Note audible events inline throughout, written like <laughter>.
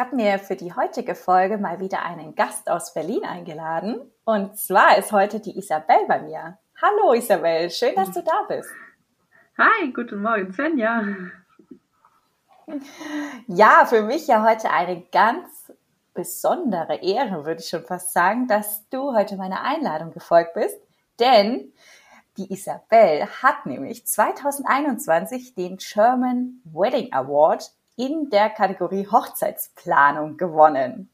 Habe mir für die heutige Folge mal wieder einen Gast aus Berlin eingeladen. Und zwar ist heute die Isabel bei mir. Hallo Isabel, schön, dass du da bist. Hi, guten Morgen, Svenja. Ja, für mich ja heute eine ganz besondere Ehre, würde ich schon fast sagen, dass du heute meiner Einladung gefolgt bist. Denn die Isabel hat nämlich 2021 den Sherman Wedding Award in der Kategorie Hochzeitsplanung gewonnen.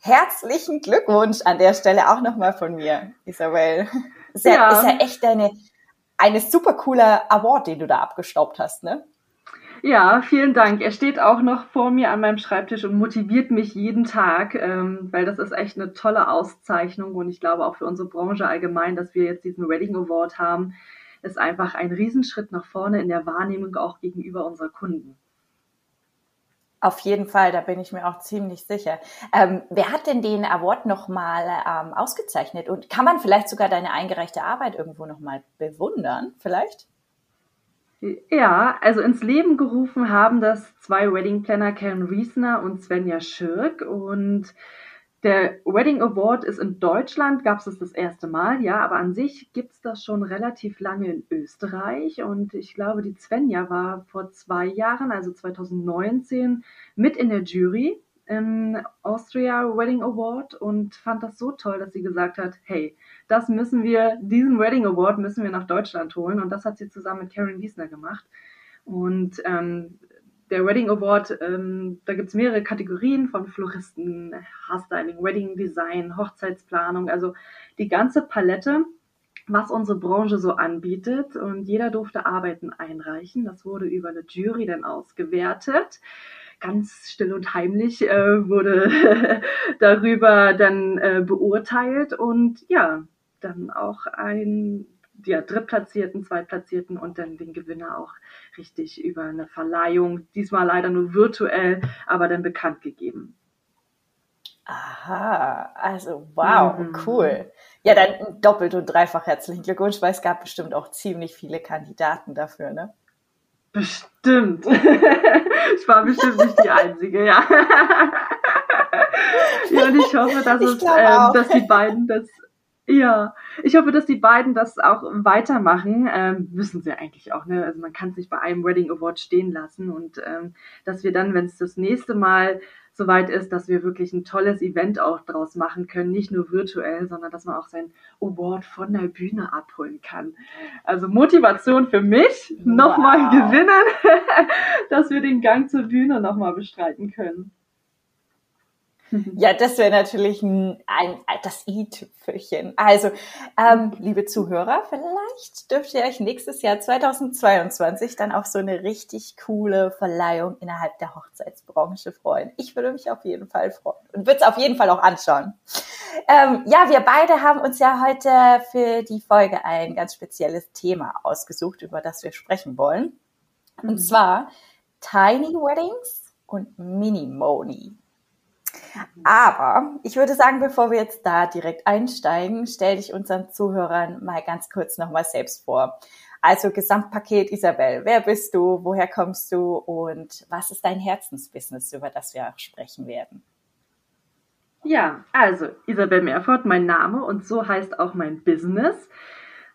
Herzlichen Glückwunsch an der Stelle auch nochmal von mir, Isabel. Ist ja, ja. Ist ja echt eine, eine super cooler Award, den du da abgestaubt hast, ne? Ja, vielen Dank. Er steht auch noch vor mir an meinem Schreibtisch und motiviert mich jeden Tag, ähm, weil das ist echt eine tolle Auszeichnung und ich glaube auch für unsere Branche allgemein, dass wir jetzt diesen Wedding Award haben, ist einfach ein Riesenschritt nach vorne in der Wahrnehmung auch gegenüber unserer Kunden. Auf jeden Fall, da bin ich mir auch ziemlich sicher. Ähm, wer hat denn den Award nochmal ähm, ausgezeichnet? Und kann man vielleicht sogar deine eingereichte Arbeit irgendwo nochmal bewundern? Vielleicht? Ja, also ins Leben gerufen haben das zwei Wedding Planner, Karen Riesner und Svenja Schirk. Und der Wedding Award ist in Deutschland, gab es das erste Mal, ja, aber an sich gibt es das schon relativ lange in Österreich und ich glaube, die Svenja war vor zwei Jahren, also 2019, mit in der Jury im Austria Wedding Award und fand das so toll, dass sie gesagt hat, hey, das müssen wir, diesen Wedding Award müssen wir nach Deutschland holen und das hat sie zusammen mit Karen Wiesner gemacht. Und ähm, der Wedding Award, ähm, da gibt es mehrere Kategorien von Floristen, Haarstyling, Wedding Design, Hochzeitsplanung, also die ganze Palette, was unsere Branche so anbietet. Und jeder durfte Arbeiten einreichen. Das wurde über eine Jury dann ausgewertet. Ganz still und heimlich äh, wurde <laughs> darüber dann äh, beurteilt und ja, dann auch ein ja, Drittplatzierten, Zweitplatzierten und dann den Gewinner auch richtig über eine Verleihung, diesmal leider nur virtuell, aber dann bekannt gegeben. Aha, also wow, mhm. cool. Ja, dann doppelt und dreifach herzlichen Glückwunsch, weil es gab bestimmt auch ziemlich viele Kandidaten dafür, ne? Bestimmt. <laughs> ich war bestimmt nicht die Einzige, ja. <laughs> ja, und ich hoffe, dass, ich es, äh, dass die beiden das ja, ich hoffe, dass die beiden das auch weitermachen. Ähm, müssen sie eigentlich auch, ne? Also man kann sich bei einem Wedding Award stehen lassen und ähm, dass wir dann, wenn es das nächste Mal soweit ist, dass wir wirklich ein tolles Event auch draus machen können, nicht nur virtuell, sondern dass man auch sein Award von der Bühne abholen kann. Also Motivation für mich, wow. nochmal gewinnen, <laughs> dass wir den Gang zur Bühne nochmal bestreiten können. Ja, das wäre natürlich ein, ein, das i-Tüpfelchen. Also, ähm, liebe Zuhörer, vielleicht dürft ihr euch nächstes Jahr 2022 dann auch so eine richtig coole Verleihung innerhalb der Hochzeitsbranche freuen. Ich würde mich auf jeden Fall freuen und würde es auf jeden Fall auch anschauen. Ähm, ja, wir beide haben uns ja heute für die Folge ein ganz spezielles Thema ausgesucht, über das wir sprechen wollen. Und mhm. zwar Tiny Weddings und Mini Moni. Aber ich würde sagen, bevor wir jetzt da direkt einsteigen, stell dich unseren Zuhörern mal ganz kurz nochmal selbst vor. Also Gesamtpaket Isabel, wer bist du, woher kommst du und was ist dein Herzensbusiness, über das wir auch sprechen werden? Ja, also Isabel Meerfort, mein Name und so heißt auch mein Business.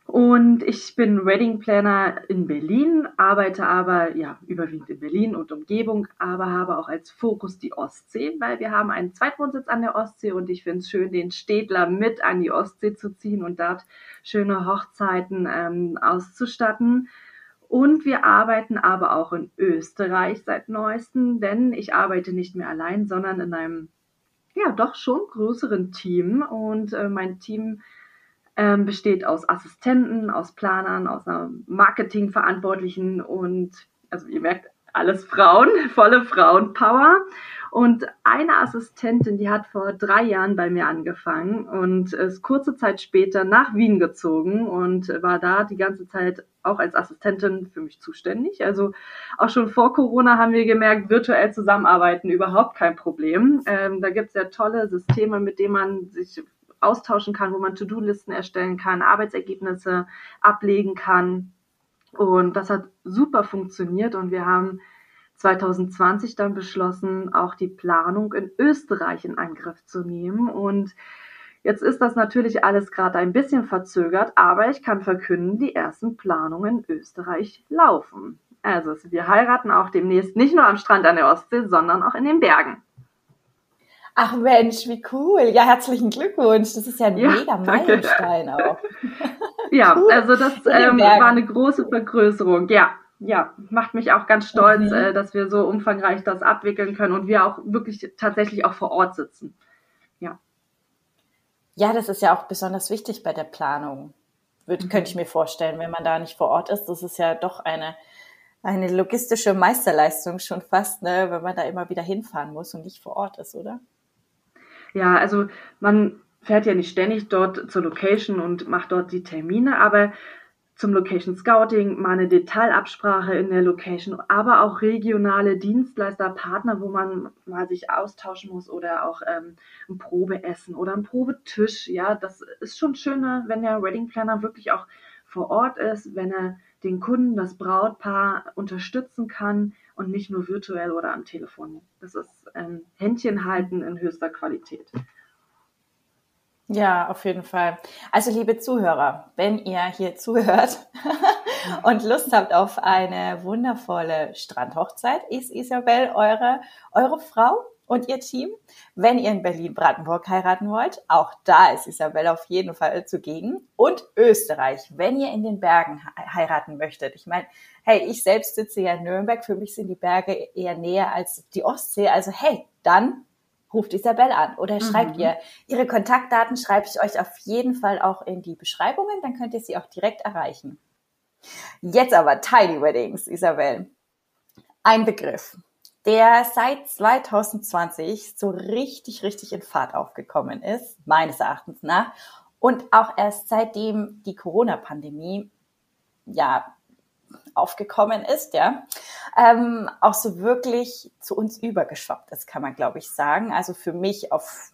Und ich bin Wedding Planner in Berlin, arbeite aber ja überwiegend in Berlin und Umgebung, aber habe auch als Fokus die Ostsee, weil wir haben einen Zweitwohnsitz an der Ostsee und ich finde es schön, den Städtler mit an die Ostsee zu ziehen und dort schöne Hochzeiten ähm, auszustatten. Und wir arbeiten aber auch in Österreich seit neuestem, denn ich arbeite nicht mehr allein, sondern in einem ja doch schon größeren Team und äh, mein Team ähm, besteht aus Assistenten, aus Planern, aus einer Marketingverantwortlichen und also ihr merkt, alles Frauen, <laughs> volle Frauenpower. Und eine Assistentin, die hat vor drei Jahren bei mir angefangen und ist kurze Zeit später nach Wien gezogen und war da die ganze Zeit auch als Assistentin für mich zuständig. Also auch schon vor Corona haben wir gemerkt, virtuell zusammenarbeiten überhaupt kein Problem. Ähm, da gibt es ja tolle Systeme, mit denen man sich austauschen kann, wo man To-Do-Listen erstellen kann, Arbeitsergebnisse ablegen kann. Und das hat super funktioniert und wir haben 2020 dann beschlossen, auch die Planung in Österreich in Angriff zu nehmen. Und jetzt ist das natürlich alles gerade ein bisschen verzögert, aber ich kann verkünden, die ersten Planungen in Österreich laufen. Also wir heiraten auch demnächst nicht nur am Strand an der Ostsee, sondern auch in den Bergen. Ach Mensch, wie cool. Ja, herzlichen Glückwunsch. Das ist ja ein ja, mega Meilenstein auch. <laughs> ja, cool. also das ähm, war eine große Vergrößerung. Ja, ja, macht mich auch ganz stolz, mhm. äh, dass wir so umfangreich das abwickeln können und wir auch wirklich tatsächlich auch vor Ort sitzen. Ja. Ja, das ist ja auch besonders wichtig bei der Planung. Würde, mhm. Könnte ich mir vorstellen, wenn man da nicht vor Ort ist. Das ist ja doch eine, eine logistische Meisterleistung schon fast, ne, wenn man da immer wieder hinfahren muss und nicht vor Ort ist, oder? Ja, also man fährt ja nicht ständig dort zur Location und macht dort die Termine, aber zum Location Scouting, mal eine Detailabsprache in der Location, aber auch regionale Dienstleister, Partner, wo man mal sich austauschen muss oder auch ähm, ein Probeessen oder ein Probetisch. Ja, das ist schon schöner, wenn der Wedding Planner wirklich auch vor Ort ist, wenn er den Kunden, das Brautpaar unterstützen kann und nicht nur virtuell oder am Telefon. Das ist ein Händchen halten in höchster Qualität. Ja, auf jeden Fall. Also liebe Zuhörer, wenn ihr hier zuhört <laughs> und Lust habt auf eine wundervolle Strandhochzeit, ist Isabel eure, eure Frau und ihr Team. Wenn ihr in Berlin-Brandenburg heiraten wollt, auch da ist Isabel auf jeden Fall zugegen. Und Österreich, wenn ihr in den Bergen heiraten möchtet. Ich meine, hey, ich selbst sitze ja in Nürnberg, für mich sind die Berge eher näher als die Ostsee. Also hey, dann ruft Isabel an oder schreibt mhm. ihr. Ihre Kontaktdaten schreibe ich euch auf jeden Fall auch in die Beschreibungen, dann könnt ihr sie auch direkt erreichen. Jetzt aber Tiny Weddings, Isabel. Ein Begriff, der seit 2020 so richtig, richtig in Fahrt aufgekommen ist, meines Erachtens nach. Und auch erst seitdem die Corona-Pandemie ja aufgekommen ist, ja, ähm, auch so wirklich zu uns übergeschwappt ist, kann man, glaube ich, sagen. Also für mich auf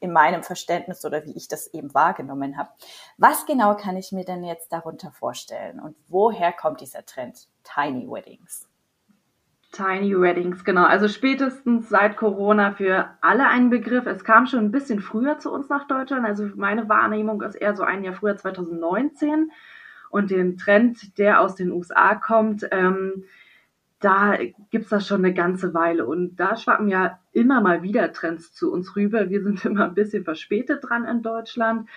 in meinem Verständnis oder wie ich das eben wahrgenommen habe. Was genau kann ich mir denn jetzt darunter vorstellen und woher kommt dieser Trend Tiny Weddings? Tiny Weddings, genau. Also spätestens seit Corona für alle ein Begriff. Es kam schon ein bisschen früher zu uns nach Deutschland. Also meine Wahrnehmung ist eher so ein Jahr früher, 2019 und den Trend, der aus den USA kommt, ähm, da gibt's das schon eine ganze Weile. Und da schwappen ja immer mal wieder Trends zu uns rüber. Wir sind <laughs> immer ein bisschen verspätet dran in Deutschland.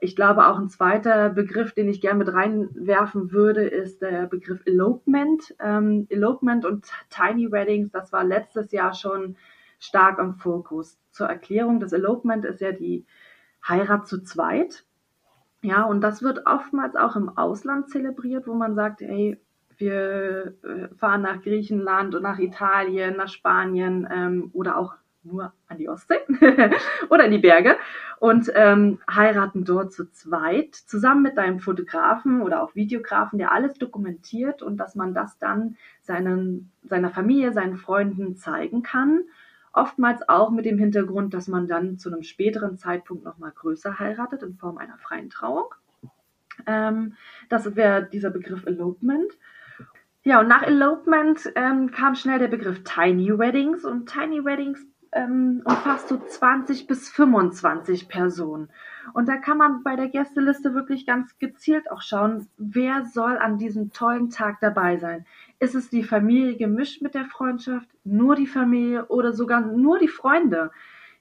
Ich glaube, auch ein zweiter Begriff, den ich gerne mit reinwerfen würde, ist der Begriff Elopement. Ähm, Elopement und Tiny Weddings, das war letztes Jahr schon stark im Fokus. Zur Erklärung, das Elopement ist ja die Heirat zu zweit. Ja, und das wird oftmals auch im Ausland zelebriert, wo man sagt, hey, wir äh, fahren nach Griechenland und nach Italien, nach Spanien ähm, oder auch nur an die Ostsee <laughs> oder in die Berge und ähm, heiraten dort zu zweit zusammen mit deinem Fotografen oder auch Videografen, der alles dokumentiert und dass man das dann seinen, seiner Familie, seinen Freunden zeigen kann Oftmals auch mit dem Hintergrund, dass man dann zu einem späteren Zeitpunkt nochmal größer heiratet in Form einer freien Trauung. Ähm, das wäre dieser Begriff Elopement. Ja, und nach Elopement ähm, kam schnell der Begriff Tiny Weddings und Tiny Weddings ähm, umfasst so 20 bis 25 Personen. Und da kann man bei der Gästeliste wirklich ganz gezielt auch schauen, wer soll an diesem tollen Tag dabei sein. Ist es die Familie gemischt mit der Freundschaft, nur die Familie oder sogar nur die Freunde?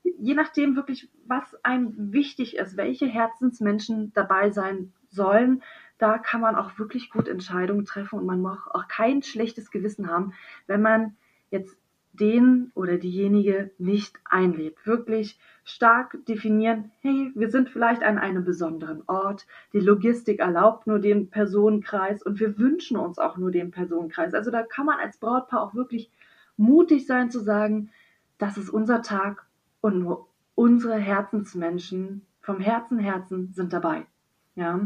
Je nachdem wirklich, was einem wichtig ist, welche Herzensmenschen dabei sein sollen, da kann man auch wirklich gut Entscheidungen treffen und man muss auch kein schlechtes Gewissen haben, wenn man jetzt den oder diejenige nicht einlädt. Wirklich stark definieren, hey, wir sind vielleicht an einem besonderen Ort, die Logistik erlaubt nur den Personenkreis und wir wünschen uns auch nur den Personenkreis. Also da kann man als Brautpaar auch wirklich mutig sein zu sagen, das ist unser Tag und nur unsere Herzensmenschen vom Herzen Herzen sind dabei. Ja.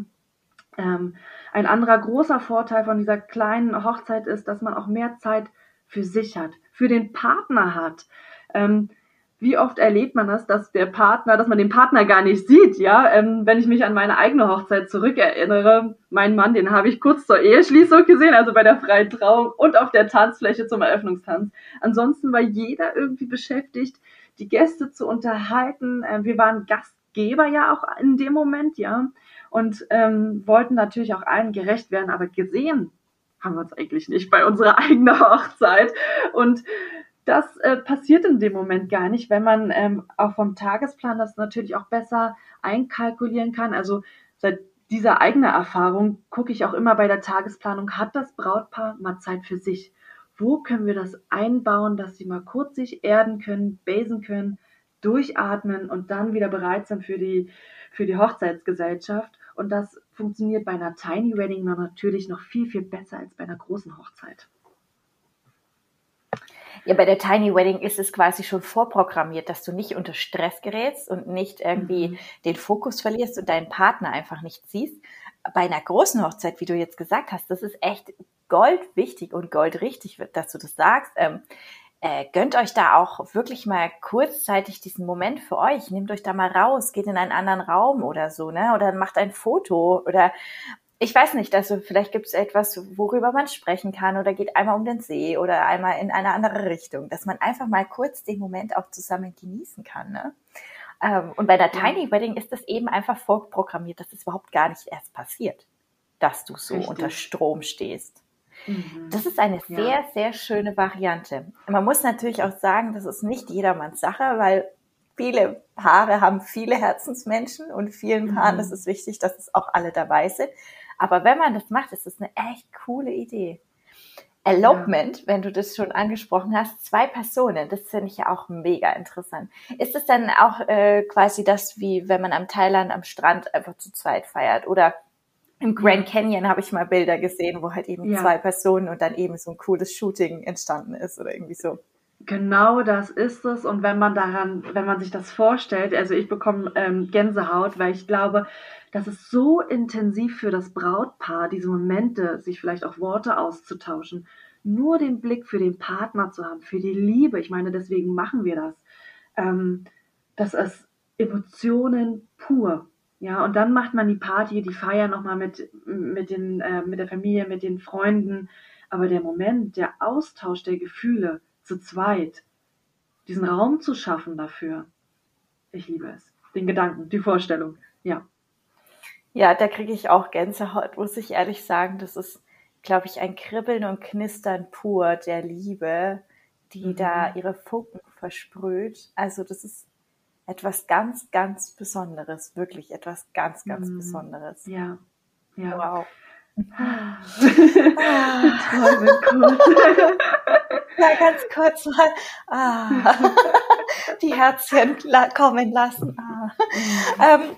Ähm, ein anderer großer Vorteil von dieser kleinen Hochzeit ist, dass man auch mehr Zeit für sich hat, für den Partner hat. Ähm, wie oft erlebt man das, dass der Partner, dass man den Partner gar nicht sieht, ja? Ähm, wenn ich mich an meine eigene Hochzeit zurückerinnere, mein Mann, den habe ich kurz zur Eheschließung gesehen, also bei der freien Trauung und auf der Tanzfläche zum Eröffnungstanz. Ansonsten war jeder irgendwie beschäftigt, die Gäste zu unterhalten. Äh, wir waren Gastgeber ja auch in dem Moment, ja, und ähm, wollten natürlich auch allen gerecht werden, aber gesehen haben wir uns eigentlich nicht bei unserer <laughs> eigenen Hochzeit. Und das äh, passiert in dem Moment gar nicht, wenn man ähm, auch vom Tagesplan das natürlich auch besser einkalkulieren kann. Also seit dieser eigenen Erfahrung gucke ich auch immer bei der Tagesplanung, hat das Brautpaar mal Zeit für sich? Wo können wir das einbauen, dass sie mal kurz sich erden können, basen können, durchatmen und dann wieder bereit sind für die, für die Hochzeitsgesellschaft? Und das funktioniert bei einer Tiny Wedding natürlich noch viel, viel besser als bei einer großen Hochzeit. Ja, bei der Tiny Wedding ist es quasi schon vorprogrammiert, dass du nicht unter Stress gerätst und nicht irgendwie mhm. den Fokus verlierst und deinen Partner einfach nicht siehst. Bei einer großen Hochzeit, wie du jetzt gesagt hast, das ist echt goldwichtig und goldrichtig, dass du das sagst. Ähm, äh, gönnt euch da auch wirklich mal kurzzeitig diesen Moment für euch. Nehmt euch da mal raus, geht in einen anderen Raum oder so, ne? Oder macht ein Foto oder ich weiß nicht, also vielleicht gibt es etwas, worüber man sprechen kann oder geht einmal um den See oder einmal in eine andere Richtung, dass man einfach mal kurz den Moment auch zusammen genießen kann. Ne? Ähm, und bei der Tiny Wedding ist das eben einfach vorprogrammiert, dass es überhaupt gar nicht erst passiert, dass du so Richtig. unter Strom stehst. Mhm. Das ist eine sehr, ja. sehr schöne Variante. Man muss natürlich auch sagen, das ist nicht jedermanns Sache, weil viele Paare haben viele Herzensmenschen und vielen Paaren mhm. ist es wichtig, dass es auch alle dabei sind. Aber wenn man das macht, ist das eine echt coole Idee. Elopement, ja. wenn du das schon angesprochen hast, zwei Personen, das finde ich ja auch mega interessant. Ist es dann auch äh, quasi das, wie wenn man am Thailand am Strand einfach zu zweit feiert? Oder im Grand Canyon habe ich mal Bilder gesehen, wo halt eben ja. zwei Personen und dann eben so ein cooles Shooting entstanden ist oder irgendwie so. Genau das ist es. Und wenn man daran, wenn man sich das vorstellt, also ich bekomme ähm, Gänsehaut, weil ich glaube, das ist so intensiv für das Brautpaar, diese Momente, sich vielleicht auch Worte auszutauschen, nur den Blick für den Partner zu haben, für die Liebe. Ich meine, deswegen machen wir das. Ähm, das ist Emotionen pur. Ja, und dann macht man die Party, die Feier nochmal mit, mit, den, äh, mit der Familie, mit den Freunden. Aber der Moment, der Austausch der Gefühle zu zweit, diesen Raum zu schaffen dafür, ich liebe es. Den Gedanken, die Vorstellung, ja. Ja, da kriege ich auch Gänsehaut, muss ich ehrlich sagen. Das ist, glaube ich, ein Kribbeln und Knistern pur der Liebe, die mhm. da ihre Funken versprüht. Also das ist etwas ganz, ganz Besonderes, wirklich etwas ganz, ganz mhm. Besonderes. Ja, ja. Wow. Ah. ja, <laughs> ganz kurz mal ah, die Herzchen kommen lassen. Ah. Ähm,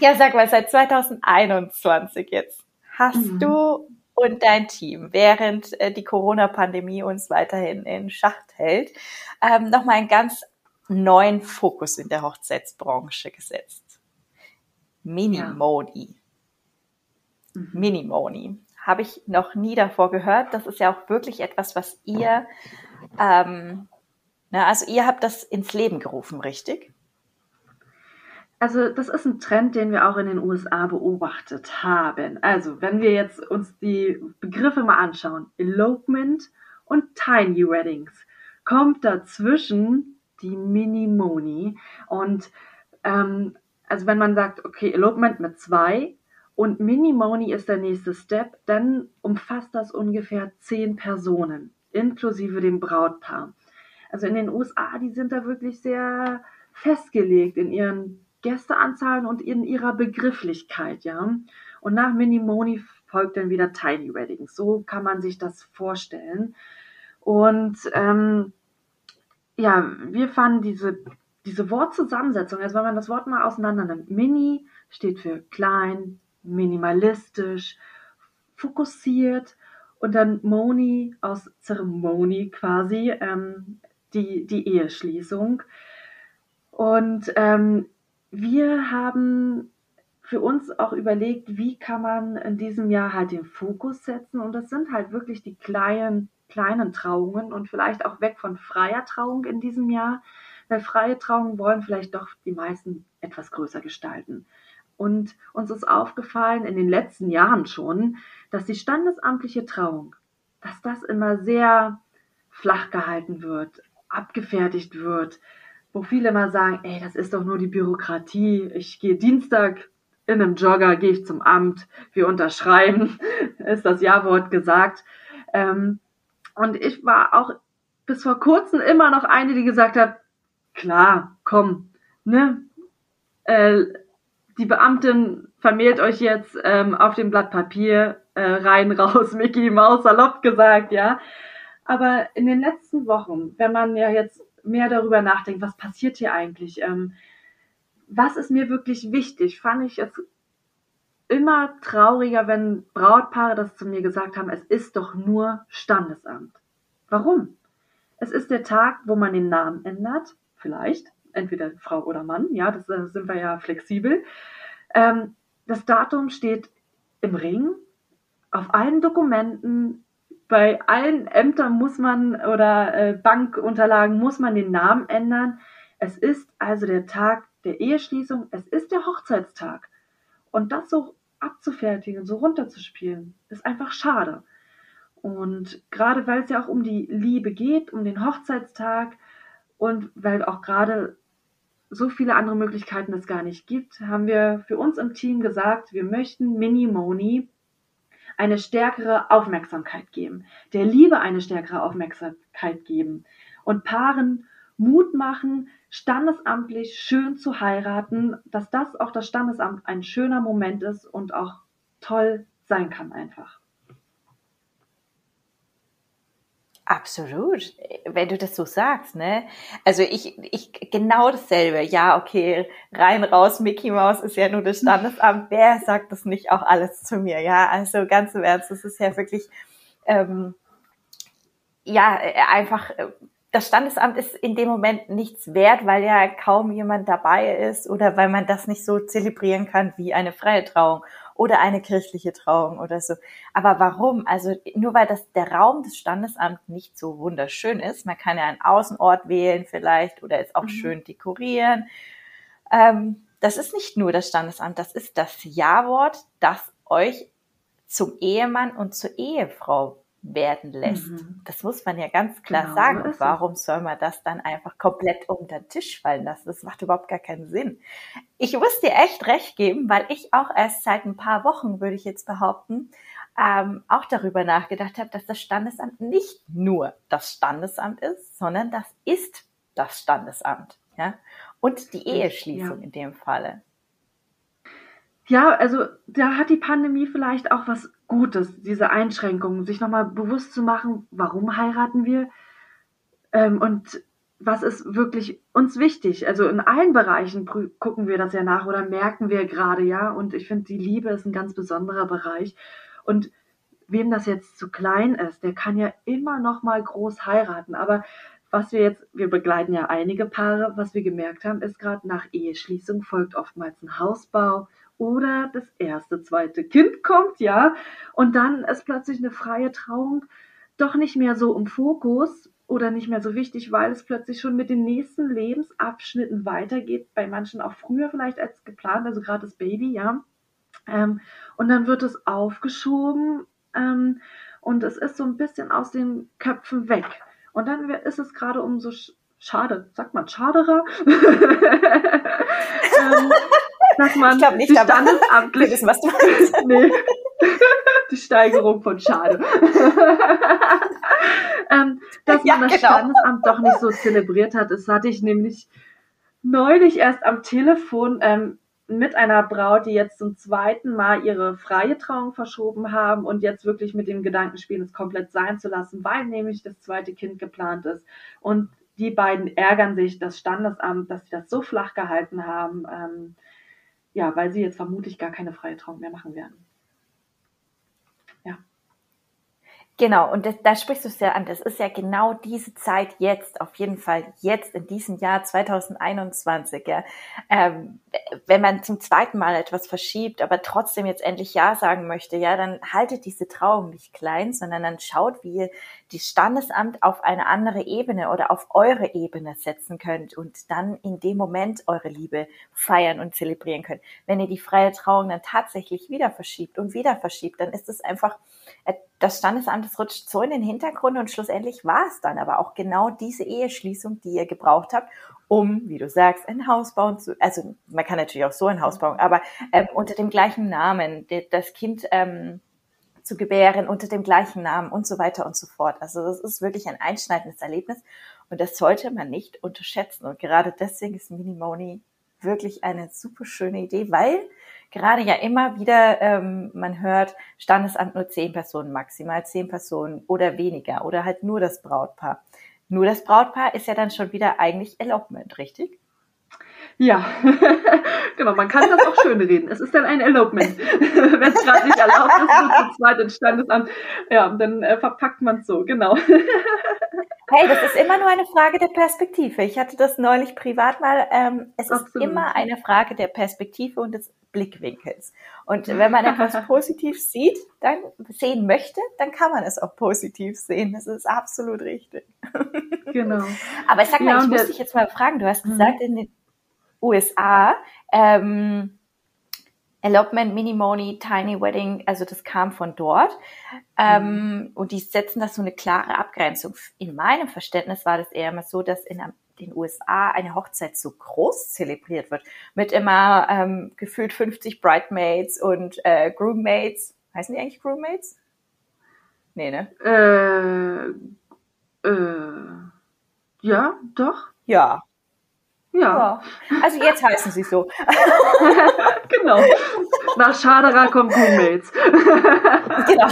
ja, sag mal, seit 2021 jetzt hast mhm. du und dein Team, während äh, die Corona-Pandemie uns weiterhin in Schacht hält, ähm, nochmal einen ganz neuen Fokus in der Hochzeitsbranche gesetzt. Minimoni. Ja. Mhm. Minimoni. Habe ich noch nie davor gehört. Das ist ja auch wirklich etwas, was ihr, ähm, na, also ihr habt das ins Leben gerufen, richtig? Also das ist ein Trend, den wir auch in den USA beobachtet haben. Also wenn wir jetzt uns die Begriffe mal anschauen, Elopement und Tiny Weddings, kommt dazwischen die Minimoni. Und ähm, also wenn man sagt, okay, Elopement mit zwei und Minimoni ist der nächste Step, dann umfasst das ungefähr zehn Personen, inklusive dem Brautpaar. Also in den USA, die sind da wirklich sehr festgelegt in ihren Gästeanzahlen und in ihrer Begrifflichkeit, ja. Und nach Minimoni folgt dann wieder Tiny Weddings. So kann man sich das vorstellen. Und ähm, ja, wir fanden diese, diese Wortzusammensetzung, also wenn man das Wort mal auseinander nimmt, Mini steht für klein, minimalistisch, fokussiert und dann Moni aus Zeremonie quasi, ähm, die, die Eheschließung. Und ähm, wir haben für uns auch überlegt, wie kann man in diesem Jahr halt den Fokus setzen. Und das sind halt wirklich die kleinen, kleinen Trauungen und vielleicht auch weg von freier Trauung in diesem Jahr, weil freie Trauungen wollen vielleicht doch die meisten etwas größer gestalten. Und uns ist aufgefallen in den letzten Jahren schon, dass die standesamtliche Trauung, dass das immer sehr flach gehalten wird, abgefertigt wird, wo viele immer sagen, ey, das ist doch nur die Bürokratie. Ich gehe Dienstag in einem Jogger, gehe ich zum Amt, wir unterschreiben, <laughs> ist das Ja-Wort gesagt. Ähm, und ich war auch bis vor kurzem immer noch eine, die gesagt hat, klar, komm, ne, äh, die Beamtin vermählt euch jetzt ähm, auf dem Blatt Papier äh, rein, <laughs> raus, Mickey Maus, salopp gesagt, ja. Aber in den letzten Wochen, wenn man ja jetzt mehr darüber nachdenkt, was passiert hier eigentlich, ähm, was ist mir wirklich wichtig, fand ich es immer trauriger, wenn Brautpaare das zu mir gesagt haben, es ist doch nur Standesamt. Warum? Es ist der Tag, wo man den Namen ändert, vielleicht, entweder Frau oder Mann, ja, das, das sind wir ja flexibel. Ähm, das Datum steht im Ring, auf allen Dokumenten, bei allen Ämtern muss man oder äh, Bankunterlagen muss man den Namen ändern. Es ist also der Tag der Eheschließung, es ist der Hochzeitstag. Und das so abzufertigen, so runterzuspielen, ist einfach schade. Und gerade weil es ja auch um die Liebe geht, um den Hochzeitstag und weil auch gerade so viele andere Möglichkeiten es gar nicht gibt, haben wir für uns im Team gesagt, wir möchten Mini Moni eine stärkere Aufmerksamkeit geben, der Liebe eine stärkere Aufmerksamkeit geben und Paaren Mut machen, standesamtlich schön zu heiraten, dass das auch das Standesamt ein schöner Moment ist und auch toll sein kann einfach. Absolut, wenn du das so sagst, ne? Also ich, ich genau dasselbe. Ja, okay, rein raus, Mickey Mouse ist ja nur das Standesamt. <laughs> Wer sagt das nicht auch alles zu mir? Ja, also ganz im Ernst, das ist ja wirklich ähm, ja einfach das Standesamt ist in dem Moment nichts wert, weil ja kaum jemand dabei ist oder weil man das nicht so zelebrieren kann wie eine freie Trauung oder eine kirchliche Trauung oder so. Aber warum? Also nur weil das der Raum des Standesamts nicht so wunderschön ist, man kann ja einen Außenort wählen vielleicht oder es auch mhm. schön dekorieren. Ähm, das ist nicht nur das Standesamt, das ist das Ja-Wort, das euch zum Ehemann und zur Ehefrau werden lässt. Mhm. Das muss man ja ganz klar genau, sagen. Und warum soll man das dann einfach komplett unter den Tisch fallen lassen? Das macht überhaupt gar keinen Sinn. Ich muss dir echt recht geben, weil ich auch erst seit ein paar Wochen, würde ich jetzt behaupten, ähm, auch darüber nachgedacht habe, dass das Standesamt nicht nur das Standesamt ist, sondern das ist das Standesamt. Ja? Und die Eheschließung ja. in dem Falle. Ja, also da hat die Pandemie vielleicht auch was Gutes, diese Einschränkungen, sich nochmal bewusst zu machen, warum heiraten wir ähm, und was ist wirklich uns wichtig. Also in allen Bereichen gucken wir das ja nach oder merken wir gerade, ja. Und ich finde, die Liebe ist ein ganz besonderer Bereich. Und wem das jetzt zu klein ist, der kann ja immer noch mal groß heiraten. Aber was wir jetzt, wir begleiten ja einige Paare, was wir gemerkt haben, ist gerade nach Eheschließung folgt oftmals ein Hausbau oder das erste, zweite Kind kommt, ja, und dann ist plötzlich eine freie Trauung doch nicht mehr so im Fokus oder nicht mehr so wichtig, weil es plötzlich schon mit den nächsten Lebensabschnitten weitergeht, bei manchen auch früher vielleicht als geplant, also gerade das Baby, ja. Ähm, und dann wird es aufgeschoben ähm, und es ist so ein bisschen aus den Köpfen weg. Und dann ist es gerade umso schade, sagt man schaderer, <laughs> ähm, dass man ich nicht, die standesamtlich wissen, was du meinst. nee. die Steigerung von Schade. <laughs> ähm, dass ja, man das genau. Standesamt doch nicht so zelebriert hat. Das hatte ich nämlich neulich erst am Telefon ähm, mit einer Braut, die jetzt zum zweiten Mal ihre freie Trauung verschoben haben und jetzt wirklich mit dem Gedanken spielen, es komplett sein zu lassen, weil nämlich das zweite Kind geplant ist. Und die beiden ärgern sich, das Standesamt, dass sie das so flach gehalten haben, ähm, ja, weil sie jetzt vermutlich gar keine freie Trauung mehr machen werden. Genau, und da sprichst du es ja an. Das ist ja genau diese Zeit jetzt, auf jeden Fall jetzt in diesem Jahr 2021. Ja. Ähm, wenn man zum zweiten Mal etwas verschiebt, aber trotzdem jetzt endlich Ja sagen möchte, ja, dann haltet diese Trauung nicht klein, sondern dann schaut, wie ihr das Standesamt auf eine andere Ebene oder auf eure Ebene setzen könnt und dann in dem Moment eure Liebe feiern und zelebrieren könnt. Wenn ihr die freie Trauung dann tatsächlich wieder verschiebt und wieder verschiebt, dann ist es einfach das Standesamt, das rutscht so in den Hintergrund und schlussendlich war es dann aber auch genau diese Eheschließung, die ihr gebraucht habt, um, wie du sagst, ein Haus bauen zu, also man kann natürlich auch so ein Haus bauen, aber ähm, unter dem gleichen Namen, das Kind ähm, zu gebären unter dem gleichen Namen und so weiter und so fort. Also das ist wirklich ein einschneidendes Erlebnis und das sollte man nicht unterschätzen. Und gerade deswegen ist Minimoni wirklich eine super schöne Idee, weil gerade ja immer wieder ähm, man hört, Standesamt nur zehn Personen, maximal zehn Personen oder weniger oder halt nur das Brautpaar. Nur das Brautpaar ist ja dann schon wieder eigentlich Elopement, richtig? Ja, <laughs> genau, man kann das auch schön reden. Es ist dann ein Elopement. <laughs> Wenn es gerade nicht erlaubt ist, wird zu zweit ins Standesamt. Ja, dann äh, verpackt man es so, genau. <laughs> Hey, das ist immer nur eine Frage der Perspektive. Ich hatte das neulich privat mal. Ähm, es Absolut. ist immer eine Frage der Perspektive und des Blickwinkels. Und wenn man etwas <laughs> positiv sieht, dann sehen möchte, dann kann man es auch positiv sehen. Das ist absolut richtig. Genau. <laughs> Aber sag mal, ja, ich muss dich jetzt mal fragen. Du hast mhm. gesagt, in den USA ähm, Elopement, Minimony, Tiny Wedding, also das kam von dort. Ähm, mhm. und die setzen das so eine klare Abgrenzung. In meinem Verständnis war das eher immer so, dass in den USA eine Hochzeit so groß zelebriert wird. Mit immer ähm, gefühlt 50 Bridemaids und äh, Groommates. Heißen die eigentlich Groommates? Nee, ne? Äh, äh, ja, doch. Ja, ja. Also jetzt heißen sie so. <laughs> genau. Nach Schaderer kommt Roommates. <laughs> genau.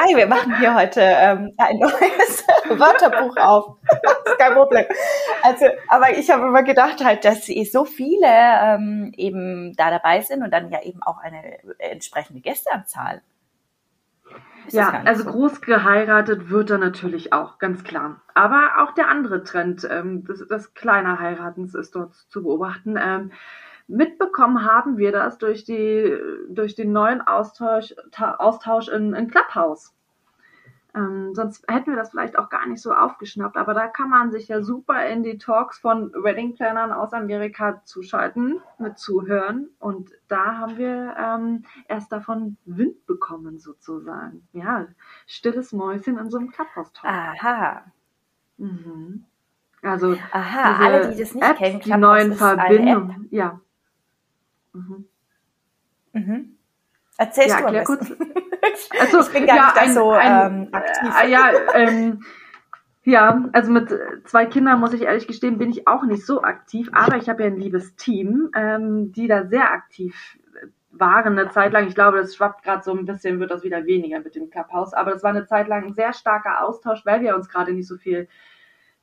Hey, wir machen hier heute ähm, ein neues <laughs> Wörterbuch auf. Ist kein Problem. Also, aber ich habe immer gedacht halt, dass so viele ähm, eben da dabei sind und dann ja eben auch eine entsprechende Gästeanzahl ja, also so. groß geheiratet wird er natürlich auch, ganz klar. Aber auch der andere Trend, ähm, das, das kleine Heiratens ist dort zu beobachten. Ähm, mitbekommen haben wir das durch, die, durch den neuen Austausch, Austausch in, in Clubhouse. Ähm, sonst hätten wir das vielleicht auch gar nicht so aufgeschnappt. Aber da kann man sich ja super in die Talks von Wedding Plannern aus Amerika zuschalten, mit zuhören. Und da haben wir ähm, erst davon Wind bekommen, sozusagen. Ja, stilles Mäuschen in so einem Clubhouse-Talk. Aha. Mhm. Also, Aha, alle, die das nicht Apps, kennen, die neuen Verbindungen. Ja. Mhm. Mhm. Erzählst ja, du erklär kurz. <laughs> Also, ich bin gar ja, nicht ein, so ein, ähm, aktiv. Äh, ja, ähm, ja, also mit zwei Kindern muss ich ehrlich gestehen, bin ich auch nicht so aktiv, aber ich habe ja ein liebes Team, ähm, die da sehr aktiv waren eine Zeit lang. Ich glaube, das schwappt gerade so ein bisschen, wird das wieder weniger mit dem Clubhouse, aber das war eine Zeit lang ein sehr starker Austausch, weil wir uns gerade nicht so viel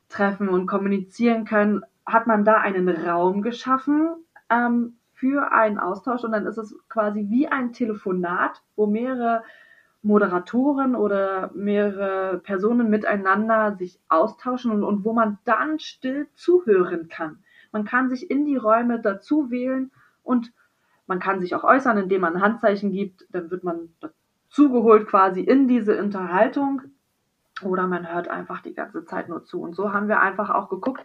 treffen und kommunizieren können, hat man da einen Raum geschaffen, ähm, für einen Austausch und dann ist es quasi wie ein Telefonat, wo mehrere Moderatoren oder mehrere Personen miteinander sich austauschen und, und wo man dann still zuhören kann. Man kann sich in die Räume dazu wählen und man kann sich auch äußern, indem man Handzeichen gibt. Dann wird man dazugeholt quasi in diese Unterhaltung oder man hört einfach die ganze Zeit nur zu. Und so haben wir einfach auch geguckt,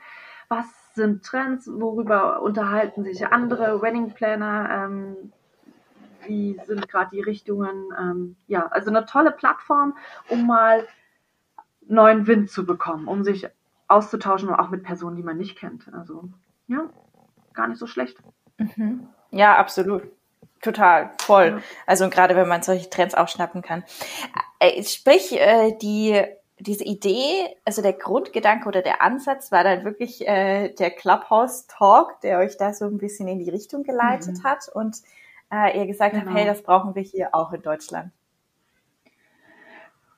was sind Trends, worüber unterhalten sich andere Wedding Planner, ähm, wie sind gerade die Richtungen. Ähm, ja, also eine tolle Plattform, um mal neuen Wind zu bekommen, um sich auszutauschen, auch mit Personen, die man nicht kennt. Also ja, gar nicht so schlecht. Mhm. Ja, absolut. Total, voll. Ja. Also gerade wenn man solche Trends aufschnappen kann. Äh, sprich, äh, die diese Idee, also der Grundgedanke oder der Ansatz war dann wirklich äh, der Clubhouse Talk, der euch da so ein bisschen in die Richtung geleitet mhm. hat und äh, ihr gesagt genau. habt, hey, das brauchen wir hier auch in Deutschland.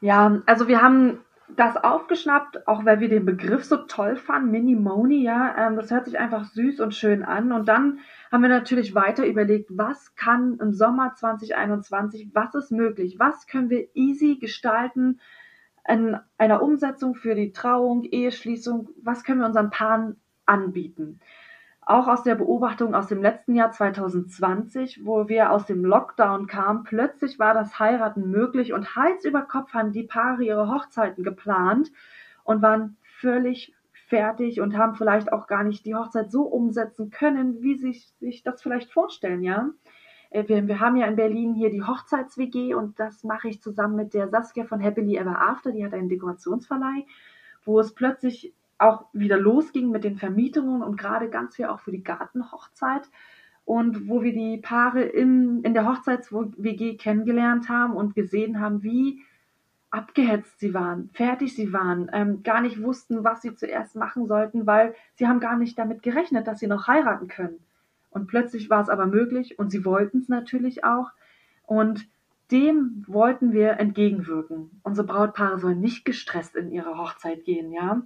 Ja, also wir haben das aufgeschnappt, auch weil wir den Begriff so toll fanden, Mini-Moni, ja, ähm, das hört sich einfach süß und schön an. Und dann haben wir natürlich weiter überlegt, was kann im Sommer 2021, was ist möglich, was können wir easy gestalten in einer Umsetzung für die Trauung, Eheschließung, was können wir unseren Paaren anbieten. Auch aus der Beobachtung aus dem letzten Jahr 2020, wo wir aus dem Lockdown kamen, plötzlich war das Heiraten möglich und Hals über Kopf haben die Paare ihre Hochzeiten geplant und waren völlig fertig und haben vielleicht auch gar nicht die Hochzeit so umsetzen können, wie sich sich das vielleicht vorstellen, ja. Äh, wir, wir haben ja in Berlin hier die Hochzeits-WG und das mache ich zusammen mit der Saskia von Happily Ever After, die hat einen Dekorationsverleih, wo es plötzlich auch wieder losging mit den Vermietungen und gerade ganz viel auch für die Gartenhochzeit und wo wir die Paare in, in der Hochzeits-WG kennengelernt haben und gesehen haben, wie abgehetzt sie waren, fertig sie waren, ähm, gar nicht wussten, was sie zuerst machen sollten, weil sie haben gar nicht damit gerechnet, dass sie noch heiraten können. Und plötzlich war es aber möglich und sie wollten es natürlich auch. Und dem wollten wir entgegenwirken. Unsere Brautpaare sollen nicht gestresst in ihre Hochzeit gehen, ja.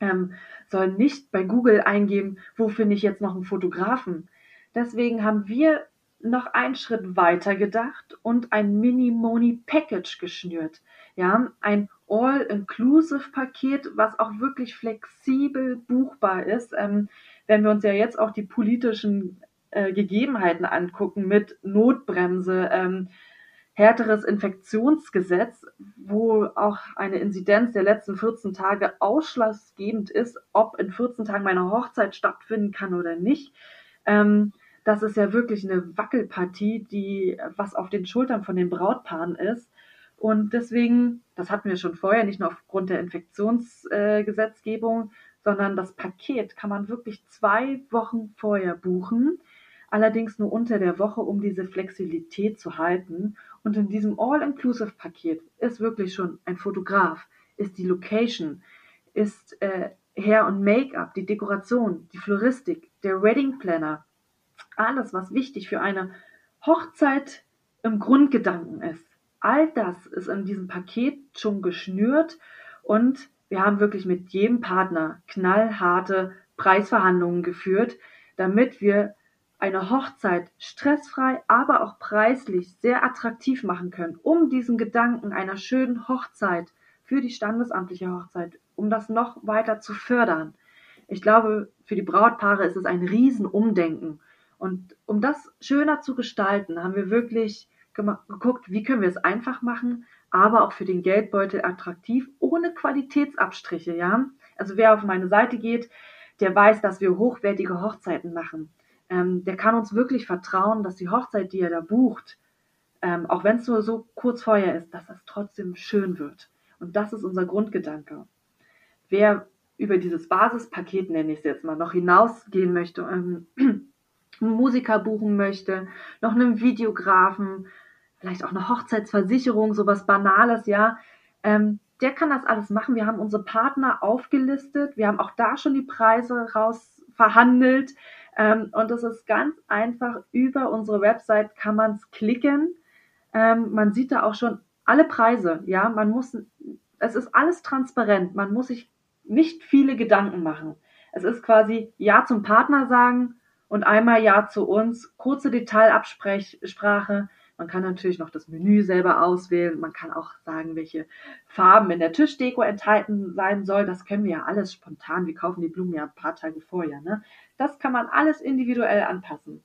Ähm, sollen nicht bei Google eingeben, wo finde ich jetzt noch einen Fotografen. Deswegen haben wir noch einen Schritt weiter gedacht und ein Mini-Moni-Package geschnürt. Ja, ein All-Inclusive-Paket, was auch wirklich flexibel buchbar ist. Ähm, wenn wir uns ja jetzt auch die politischen äh, Gegebenheiten angucken mit Notbremse, ähm, härteres Infektionsgesetz, wo auch eine Inzidenz der letzten 14 Tage ausschlaggebend ist, ob in 14 Tagen meine Hochzeit stattfinden kann oder nicht. Ähm, das ist ja wirklich eine Wackelpartie, die was auf den Schultern von den Brautpaaren ist. Und deswegen, das hatten wir schon vorher, nicht nur aufgrund der Infektionsgesetzgebung, sondern das Paket kann man wirklich zwei Wochen vorher buchen, allerdings nur unter der Woche, um diese Flexibilität zu halten. Und in diesem All-Inclusive-Paket ist wirklich schon ein Fotograf, ist die Location, ist äh, Hair und Make-up, die Dekoration, die Floristik, der Wedding Planner, alles, was wichtig für eine Hochzeit im Grundgedanken ist. All das ist in diesem Paket schon geschnürt und wir haben wirklich mit jedem Partner knallharte Preisverhandlungen geführt, damit wir eine Hochzeit stressfrei, aber auch preislich sehr attraktiv machen können, um diesen Gedanken einer schönen Hochzeit für die standesamtliche Hochzeit, um das noch weiter zu fördern. Ich glaube, für die Brautpaare ist es ein Riesenumdenken. Und um das schöner zu gestalten, haben wir wirklich geguckt, wie können wir es einfach machen, aber auch für den Geldbeutel attraktiv, ohne Qualitätsabstriche, ja. Also wer auf meine Seite geht, der weiß, dass wir hochwertige Hochzeiten machen. Ähm, der kann uns wirklich vertrauen, dass die Hochzeit, die er da bucht, ähm, auch wenn es nur so kurz vorher ist, dass das trotzdem schön wird. Und das ist unser Grundgedanke. Wer über dieses Basispaket, nenne ich es jetzt mal, noch hinausgehen möchte, ähm, einen <clears throat> Musiker buchen möchte, noch einen Videografen, vielleicht auch eine Hochzeitsversicherung, sowas Banales, ja. Ähm, der kann das alles machen. Wir haben unsere Partner aufgelistet. Wir haben auch da schon die Preise raus verhandelt. Ähm, und das ist ganz einfach. Über unsere Website kann man es klicken. Ähm, man sieht da auch schon alle Preise. Ja, man muss, es ist alles transparent. Man muss sich nicht viele Gedanken machen. Es ist quasi Ja zum Partner sagen und einmal Ja zu uns. Kurze Detailabsprache. Man kann natürlich noch das Menü selber auswählen. Man kann auch sagen, welche Farben in der Tischdeko enthalten sein soll. Das können wir ja alles spontan. Wir kaufen die Blumen ja ein paar Tage vorher. Ne? Das kann man alles individuell anpassen.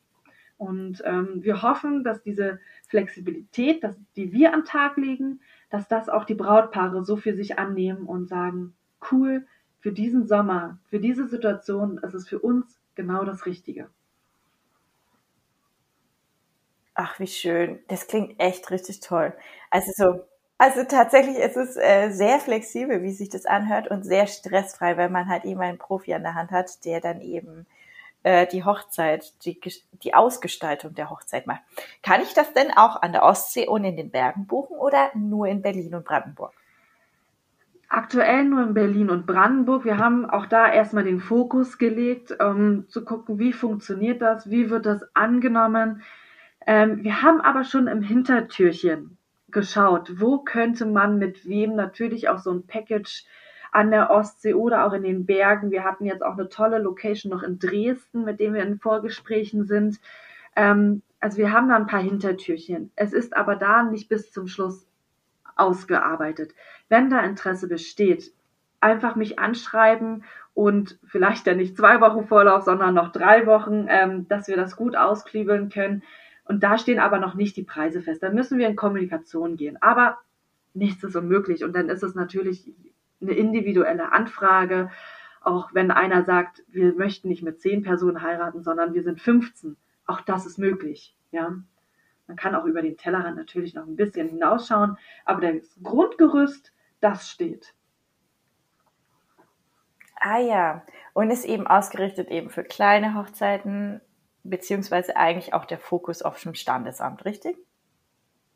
Und ähm, wir hoffen, dass diese Flexibilität, dass, die wir am Tag legen, dass das auch die Brautpaare so für sich annehmen und sagen, cool, für diesen Sommer, für diese Situation ist es für uns genau das Richtige. Ach, wie schön. Das klingt echt richtig toll. Also so, also tatsächlich ist es äh, sehr flexibel, wie sich das anhört und sehr stressfrei, weil man halt eben einen Profi an der Hand hat, der dann eben äh, die Hochzeit, die, die Ausgestaltung der Hochzeit macht. Kann ich das denn auch an der Ostsee und in den Bergen buchen oder nur in Berlin und Brandenburg? Aktuell nur in Berlin und Brandenburg. Wir haben auch da erstmal den Fokus gelegt, um zu gucken, wie funktioniert das, wie wird das angenommen. Ähm, wir haben aber schon im Hintertürchen geschaut, wo könnte man mit wem natürlich auch so ein Package an der Ostsee oder auch in den Bergen. Wir hatten jetzt auch eine tolle Location noch in Dresden, mit dem wir in Vorgesprächen sind. Ähm, also wir haben da ein paar Hintertürchen. Es ist aber da nicht bis zum Schluss ausgearbeitet. Wenn da Interesse besteht, einfach mich anschreiben und vielleicht dann nicht zwei Wochen Vorlauf, sondern noch drei Wochen, ähm, dass wir das gut ausklügeln können. Und da stehen aber noch nicht die Preise fest. Da müssen wir in Kommunikation gehen. Aber nichts ist unmöglich. Und dann ist es natürlich eine individuelle Anfrage. Auch wenn einer sagt, wir möchten nicht mit zehn Personen heiraten, sondern wir sind 15. Auch das ist möglich. Ja. Man kann auch über den Tellerrand natürlich noch ein bisschen hinausschauen, aber das Grundgerüst, das steht. Ah ja, und ist eben ausgerichtet eben für kleine Hochzeiten, beziehungsweise eigentlich auch der Fokus auf dem Standesamt, richtig?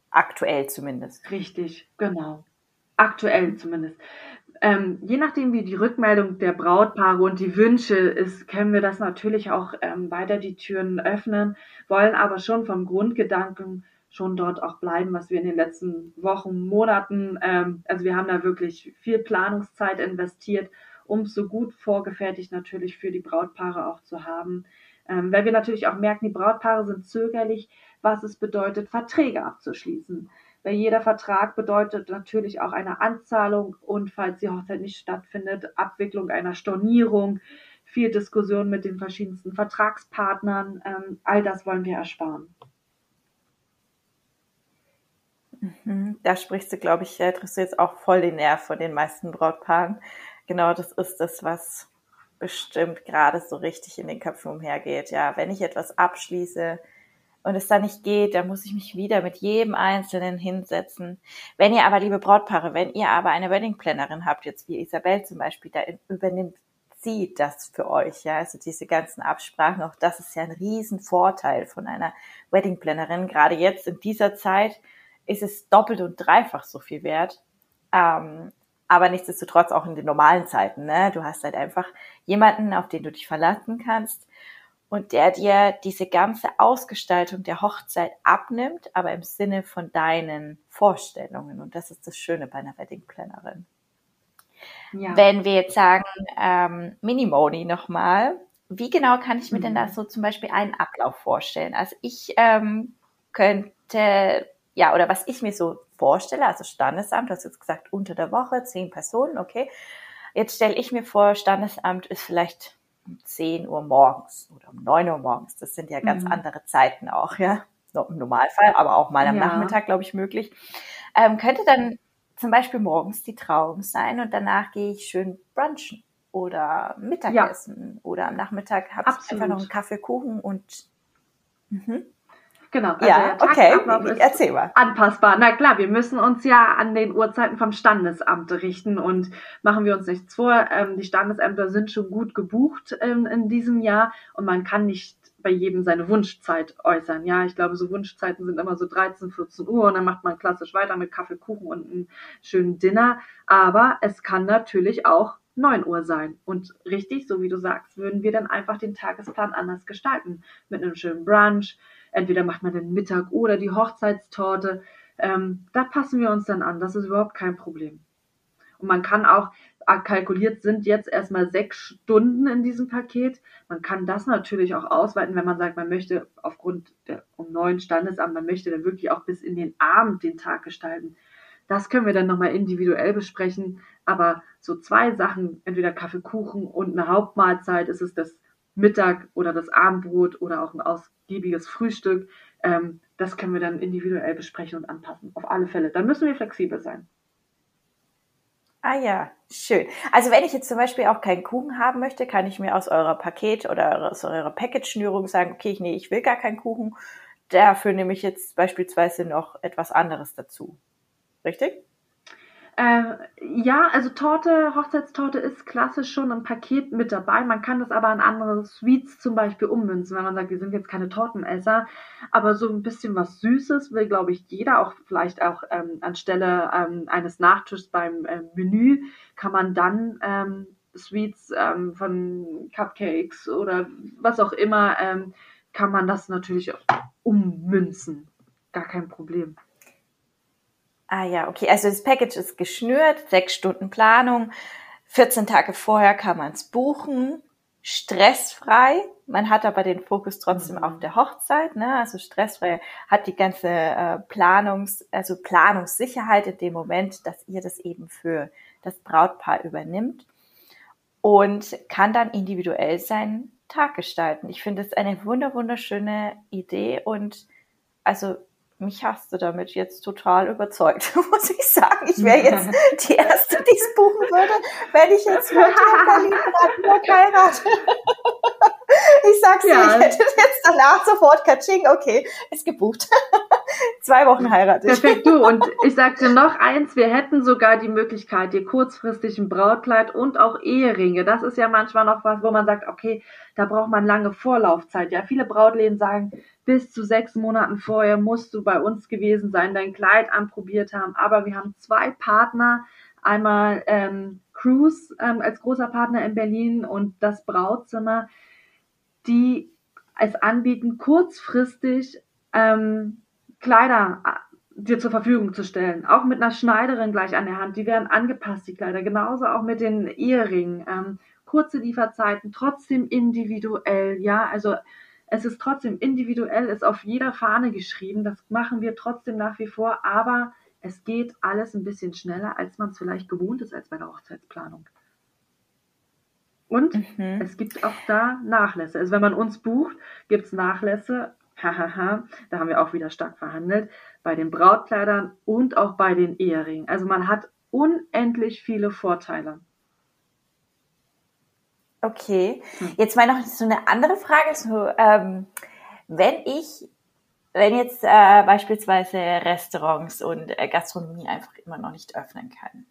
Aktuell zumindest. Richtig, genau. Aktuell zumindest. Ähm, je nachdem, wie die Rückmeldung der Brautpaare und die Wünsche ist, können wir das natürlich auch ähm, weiter die Türen öffnen, wollen aber schon vom Grundgedanken schon dort auch bleiben, was wir in den letzten Wochen, Monaten, ähm, also wir haben da wirklich viel Planungszeit investiert um so gut vorgefertigt natürlich für die Brautpaare auch zu haben. Ähm, weil wir natürlich auch merken, die Brautpaare sind zögerlich, was es bedeutet, Verträge abzuschließen. Weil jeder Vertrag bedeutet natürlich auch eine Anzahlung und falls die Hochzeit nicht stattfindet, Abwicklung einer Stornierung, viel Diskussion mit den verschiedensten Vertragspartnern. Ähm, all das wollen wir ersparen. Mhm. Da sprichst du, glaube ich, triffst du jetzt auch voll den Nerv von den meisten Brautpaaren genau das ist das, was bestimmt gerade so richtig in den Köpfen umhergeht. Ja, wenn ich etwas abschließe und es dann nicht geht, dann muss ich mich wieder mit jedem Einzelnen hinsetzen. Wenn ihr aber, liebe Brautpaare, wenn ihr aber eine Weddingplannerin habt, jetzt wie Isabel zum Beispiel, da übernimmt sie das für euch, ja, also diese ganzen Absprachen, auch das ist ja ein Riesenvorteil von einer Weddingplannerin. Gerade jetzt in dieser Zeit ist es doppelt und dreifach so viel wert. Ähm, aber nichtsdestotrotz auch in den normalen Zeiten. Ne? Du hast halt einfach jemanden, auf den du dich verlassen kannst und der dir diese ganze Ausgestaltung der Hochzeit abnimmt, aber im Sinne von deinen Vorstellungen. Und das ist das Schöne bei einer Wedding-Plannerin. Ja. Wenn wir jetzt sagen, ähm, Minimoni nochmal, wie genau kann ich mir mhm. denn da so zum Beispiel einen Ablauf vorstellen? Also ich ähm, könnte, ja, oder was ich mir so vorstelle, also Standesamt, du hast jetzt gesagt, unter der Woche, zehn Personen, okay. Jetzt stelle ich mir vor, Standesamt ist vielleicht um 10 Uhr morgens oder um 9 Uhr morgens. Das sind ja ganz mhm. andere Zeiten auch, ja. Im Normalfall, aber auch mal am ja. Nachmittag, glaube ich, möglich. Ähm, könnte dann zum Beispiel morgens die Trauung sein und danach gehe ich schön brunchen oder Mittagessen ja. oder am Nachmittag habe ich einfach noch einen Kaffee, Kuchen und mhm. Genau. Also ja, okay. Erzähl mal. Anpassbar. Na klar, wir müssen uns ja an den Uhrzeiten vom Standesamt richten und machen wir uns nichts vor. Ähm, die Standesämter sind schon gut gebucht ähm, in diesem Jahr und man kann nicht bei jedem seine Wunschzeit äußern. Ja, ich glaube, so Wunschzeiten sind immer so 13, 14 Uhr und dann macht man klassisch weiter mit Kaffee, Kuchen und einem schönen Dinner. Aber es kann natürlich auch 9 Uhr sein. Und richtig, so wie du sagst, würden wir dann einfach den Tagesplan anders gestalten. Mit einem schönen Brunch, Entweder macht man den Mittag oder die Hochzeitstorte. Ähm, da passen wir uns dann an. Das ist überhaupt kein Problem. Und man kann auch, ah, kalkuliert sind jetzt erstmal sechs Stunden in diesem Paket. Man kann das natürlich auch ausweiten, wenn man sagt, man möchte aufgrund der um neuen Standesamt, man möchte dann wirklich auch bis in den Abend den Tag gestalten. Das können wir dann nochmal individuell besprechen. Aber so zwei Sachen, entweder Kaffee, Kuchen und eine Hauptmahlzeit, ist es das Mittag oder das Abendbrot oder auch ein ausgiebiges Frühstück. Ähm, das können wir dann individuell besprechen und anpassen. Auf alle Fälle. Dann müssen wir flexibel sein. Ah ja, schön. Also wenn ich jetzt zum Beispiel auch keinen Kuchen haben möchte, kann ich mir aus eurer Paket oder aus eurer Package-Schnürung sagen, okay, ich, nee, ich will gar keinen Kuchen. Dafür nehme ich jetzt beispielsweise noch etwas anderes dazu. Richtig? Äh, ja, also Torte, Hochzeitstorte ist klassisch schon ein Paket mit dabei. Man kann das aber an andere Sweets zum Beispiel ummünzen, wenn man sagt, wir sind jetzt keine Tortenesser, aber so ein bisschen was Süßes will, glaube ich, jeder, auch vielleicht auch ähm, anstelle ähm, eines Nachtisches beim äh, Menü, kann man dann ähm, Sweets ähm, von Cupcakes oder was auch immer, ähm, kann man das natürlich auch ummünzen. Gar kein Problem. Ah ja, okay. Also das Package ist geschnürt, sechs Stunden Planung. 14 Tage vorher kann man es buchen, stressfrei. Man hat aber den Fokus trotzdem mhm. auf der Hochzeit, ne? Also stressfrei hat die ganze äh, Planungs, also Planungssicherheit in dem Moment, dass ihr das eben für das Brautpaar übernimmt und kann dann individuell seinen Tag gestalten. Ich finde es eine wunder wunderschöne Idee und also mich hast du damit jetzt total überzeugt, <laughs> muss ich sagen. Ich wäre jetzt <laughs> die Erste, die es buchen würde, wenn ich jetzt heute in Berlin Brandenburg heirate. Ich sag's ja. dir, ich hätte jetzt danach sofort Katsching, okay, ist gebucht. Zwei Wochen heirate ich. Perfekt, du. Und ich sagte noch eins, wir hätten sogar die Möglichkeit, dir kurzfristig ein Brautkleid und auch Eheringe. Das ist ja manchmal noch was, wo man sagt, okay, da braucht man lange Vorlaufzeit. Ja, viele Brautläden sagen, bis zu sechs Monaten vorher musst du bei uns gewesen sein, dein Kleid anprobiert haben. Aber wir haben zwei Partner, einmal ähm, Cruise ähm, als großer Partner in Berlin und das Brautzimmer, die es anbieten, kurzfristig ähm, Kleider äh, dir zur Verfügung zu stellen. Auch mit einer Schneiderin gleich an der Hand. Die werden angepasst, die Kleider. Genauso auch mit den Eheringen. Ähm, kurze Lieferzeiten, trotzdem individuell. Ja, also es ist trotzdem individuell, ist auf jeder Fahne geschrieben. Das machen wir trotzdem nach wie vor, aber es geht alles ein bisschen schneller, als man es vielleicht gewohnt ist als bei der Hochzeitsplanung. Und mhm. es gibt auch da Nachlässe. Also wenn man uns bucht, gibt es Nachlässe. Hahaha, da haben wir auch wieder stark verhandelt. Bei den Brautkleidern und auch bei den Eheringen. Also man hat unendlich viele Vorteile. Okay, hm. jetzt mal noch so eine andere Frage. So, ähm, wenn ich, wenn jetzt äh, beispielsweise Restaurants und äh, Gastronomie einfach immer noch nicht öffnen kann,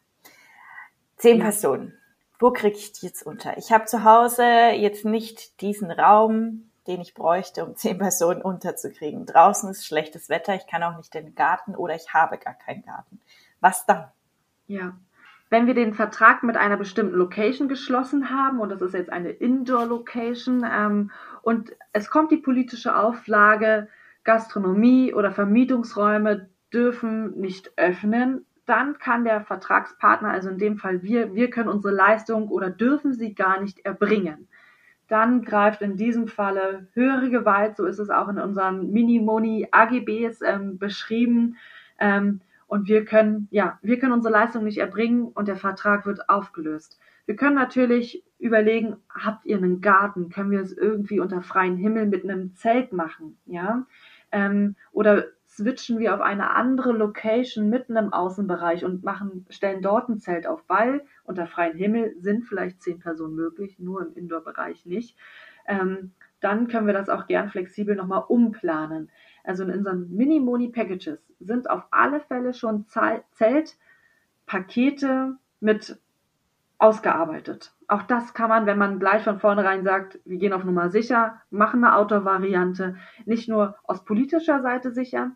zehn ja. Personen, wo kriege ich die jetzt unter? Ich habe zu Hause jetzt nicht diesen Raum, den ich bräuchte, um <laughs> zehn Personen unterzukriegen. Draußen ist schlechtes Wetter, ich kann auch nicht in den Garten oder ich habe gar keinen Garten. Was dann? Ja, wenn wir den Vertrag mit einer bestimmten Location geschlossen haben, und das ist jetzt eine Indoor-Location, ähm, und es kommt die politische Auflage, Gastronomie oder Vermietungsräume dürfen nicht öffnen, dann kann der Vertragspartner, also in dem Fall wir, wir können unsere Leistung oder dürfen sie gar nicht erbringen. Dann greift in diesem Falle höhere Gewalt, so ist es auch in unseren Mini-Moni AGBs ähm, beschrieben. Ähm, und wir können, ja, wir können unsere Leistung nicht erbringen und der Vertrag wird aufgelöst. Wir können natürlich überlegen, habt ihr einen Garten? Können wir es irgendwie unter freiem Himmel mit einem Zelt machen? Ja? Ähm, oder switchen wir auf eine andere Location mitten im Außenbereich und machen, stellen dort ein Zelt auf, weil unter freiem Himmel sind vielleicht zehn Personen möglich, nur im Indoor-Bereich nicht. Ähm, dann können wir das auch gern flexibel nochmal umplanen. Also in unseren Mini-Moni-Packages sind auf alle Fälle schon Zeltpakete mit ausgearbeitet. Auch das kann man, wenn man gleich von vornherein sagt, wir gehen auf Nummer sicher, machen eine Outdoor-Variante, nicht nur aus politischer Seite sicher,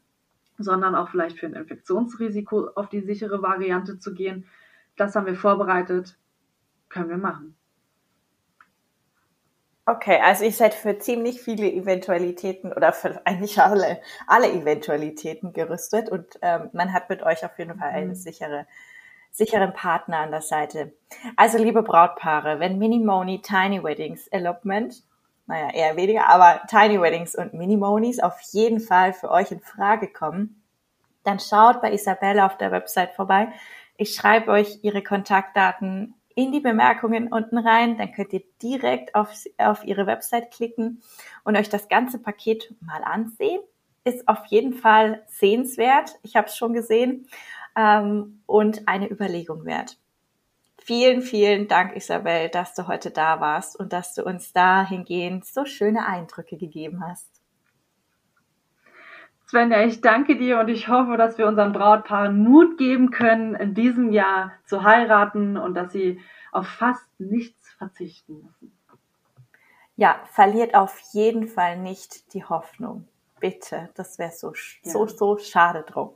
sondern auch vielleicht für ein Infektionsrisiko auf die sichere Variante zu gehen. Das haben wir vorbereitet, können wir machen. Okay, also ihr seid für ziemlich viele Eventualitäten oder für eigentlich alle, alle Eventualitäten gerüstet und ähm, man hat mit euch auf jeden Fall einen mhm. sichere, sicheren Partner an der Seite. Also liebe Brautpaare, wenn Mini-Moni, Tiny Weddings, Elopement, naja, eher weniger, aber Tiny Weddings und Mini-Monis auf jeden Fall für euch in Frage kommen, dann schaut bei Isabelle auf der Website vorbei. Ich schreibe euch ihre Kontaktdaten in die Bemerkungen unten rein. Dann könnt ihr direkt auf, auf ihre Website klicken und euch das ganze Paket mal ansehen. Ist auf jeden Fall sehenswert. Ich habe es schon gesehen ähm, und eine Überlegung wert. Vielen, vielen Dank, Isabel, dass du heute da warst und dass du uns dahingehend so schöne Eindrücke gegeben hast. Svenja, ich danke dir und ich hoffe, dass wir unseren Brautpaaren Mut geben können, in diesem Jahr zu heiraten und dass sie auf fast nichts verzichten müssen. Ja, verliert auf jeden Fall nicht die Hoffnung. Bitte, das wäre so, ja. so, so schade drum.